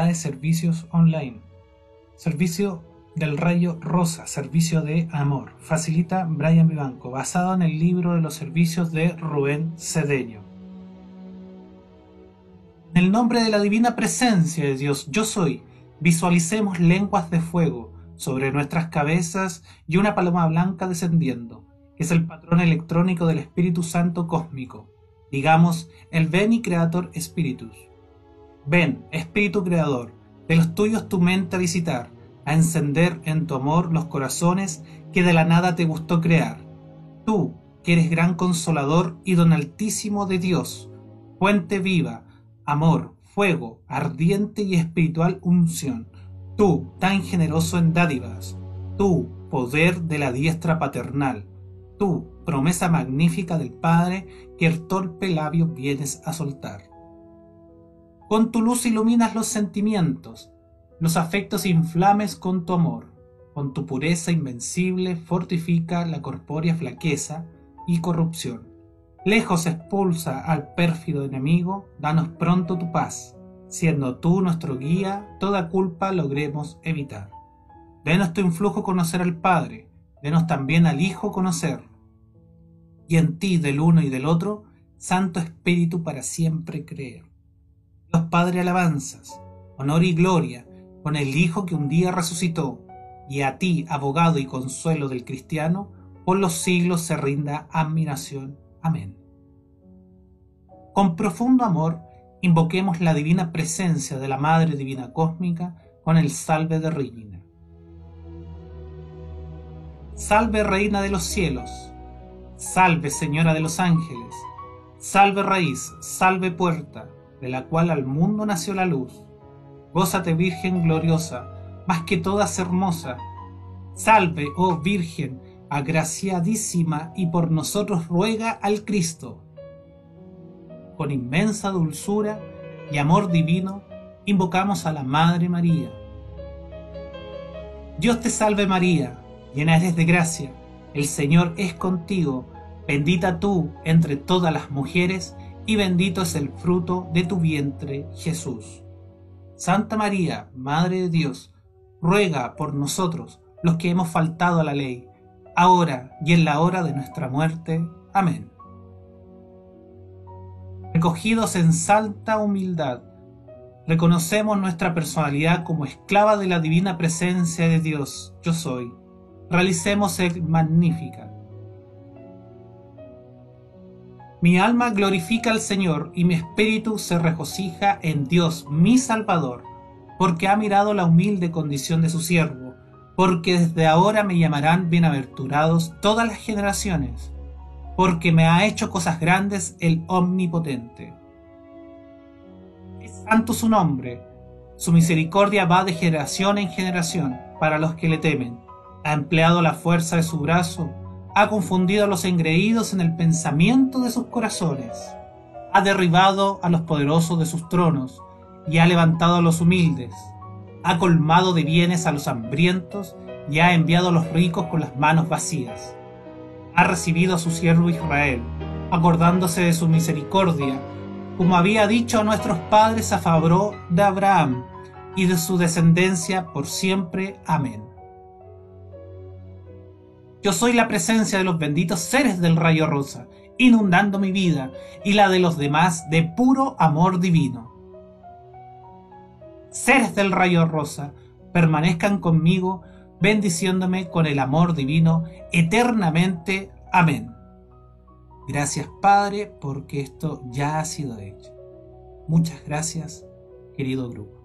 de servicios online. Servicio del rayo rosa, servicio de amor. Facilita Brian Vivanco, basado en el libro de los servicios de Rubén Cedeño. En el nombre de la divina presencia de Dios, yo soy, visualicemos lenguas de fuego sobre nuestras cabezas y una paloma blanca descendiendo, es el patrón electrónico del Espíritu Santo cósmico. Digamos, el Veni Creator Spiritus. Ven, Espíritu Creador, de los tuyos tu mente a visitar, a encender en tu amor los corazones que de la nada te gustó crear. Tú, que eres gran consolador y don altísimo de Dios, fuente viva, amor, fuego, ardiente y espiritual unción. Tú, tan generoso en dádivas. Tú, poder de la diestra paternal. Tú, promesa magnífica del Padre que el torpe labio vienes a soltar. Con tu luz iluminas los sentimientos, los afectos inflames con tu amor, con tu pureza invencible fortifica la corpórea flaqueza y corrupción. Lejos expulsa al pérfido enemigo, danos pronto tu paz, siendo tú nuestro guía, toda culpa logremos evitar. Denos tu influjo conocer al Padre, denos también al Hijo conocer, y en ti del uno y del otro, Santo Espíritu para siempre creer. Dios Padre alabanzas, honor y gloria con el Hijo que un día resucitó, y a ti, abogado y consuelo del cristiano, por los siglos se rinda admiración. Amén. Con profundo amor, invoquemos la divina presencia de la Madre Divina Cósmica con el salve de Reina. Salve Reina de los cielos, salve Señora de los ángeles, salve raíz, salve puerta, de la cual al mundo nació la luz. Gózate Virgen gloriosa, más que todas hermosa. Salve, oh Virgen, agraciadísima, y por nosotros ruega al Cristo. Con inmensa dulzura y amor divino, invocamos a la Madre María. Dios te salve María, llena eres de gracia, el Señor es contigo, bendita tú entre todas las mujeres, y bendito es el fruto de tu vientre, Jesús. Santa María, Madre de Dios, ruega por nosotros, los que hemos faltado a la ley, ahora y en la hora de nuestra muerte. Amén. Recogidos en santa humildad, reconocemos nuestra personalidad como esclava de la divina presencia de Dios, yo soy. Realicemos el Magnífica Mi alma glorifica al Señor y mi espíritu se regocija en Dios, mi Salvador, porque ha mirado la humilde condición de su siervo, porque desde ahora me llamarán bienaventurados todas las generaciones, porque me ha hecho cosas grandes el Omnipotente. Es santo su nombre, su misericordia va de generación en generación para los que le temen. Ha empleado la fuerza de su brazo ha confundido a los engreídos en el pensamiento de sus corazones, ha derribado a los poderosos de sus tronos y ha levantado a los humildes, ha colmado de bienes a los hambrientos y ha enviado a los ricos con las manos vacías. Ha recibido a su siervo Israel, acordándose de su misericordia, como había dicho a nuestros padres a favor de Abraham y de su descendencia por siempre. Amén. Yo soy la presencia de los benditos seres del rayo rosa, inundando mi vida y la de los demás de puro amor divino. Seres del rayo rosa, permanezcan conmigo, bendiciéndome con el amor divino eternamente. Amén. Gracias Padre, porque esto ya ha sido hecho. Muchas gracias, querido grupo.